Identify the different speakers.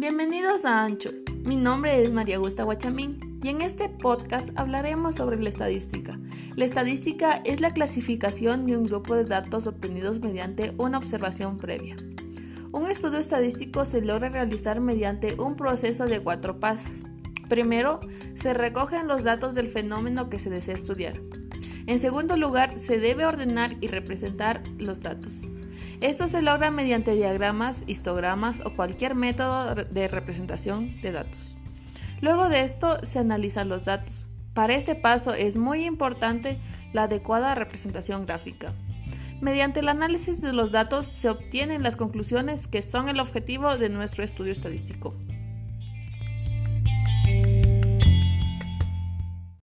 Speaker 1: Bienvenidos a Ancho. Mi nombre es María Augusta Guachamín y en este podcast hablaremos sobre la estadística. La estadística es la clasificación de un grupo de datos obtenidos mediante una observación previa. Un estudio estadístico se logra realizar mediante un proceso de cuatro pasos. Primero, se recogen los datos del fenómeno que se desea estudiar. En segundo lugar, se debe ordenar y representar los datos. Esto se logra mediante diagramas, histogramas o cualquier método de representación de datos. Luego de esto se analizan los datos. Para este paso es muy importante la adecuada representación gráfica. Mediante el análisis de los datos se obtienen las conclusiones que son el objetivo de nuestro estudio estadístico.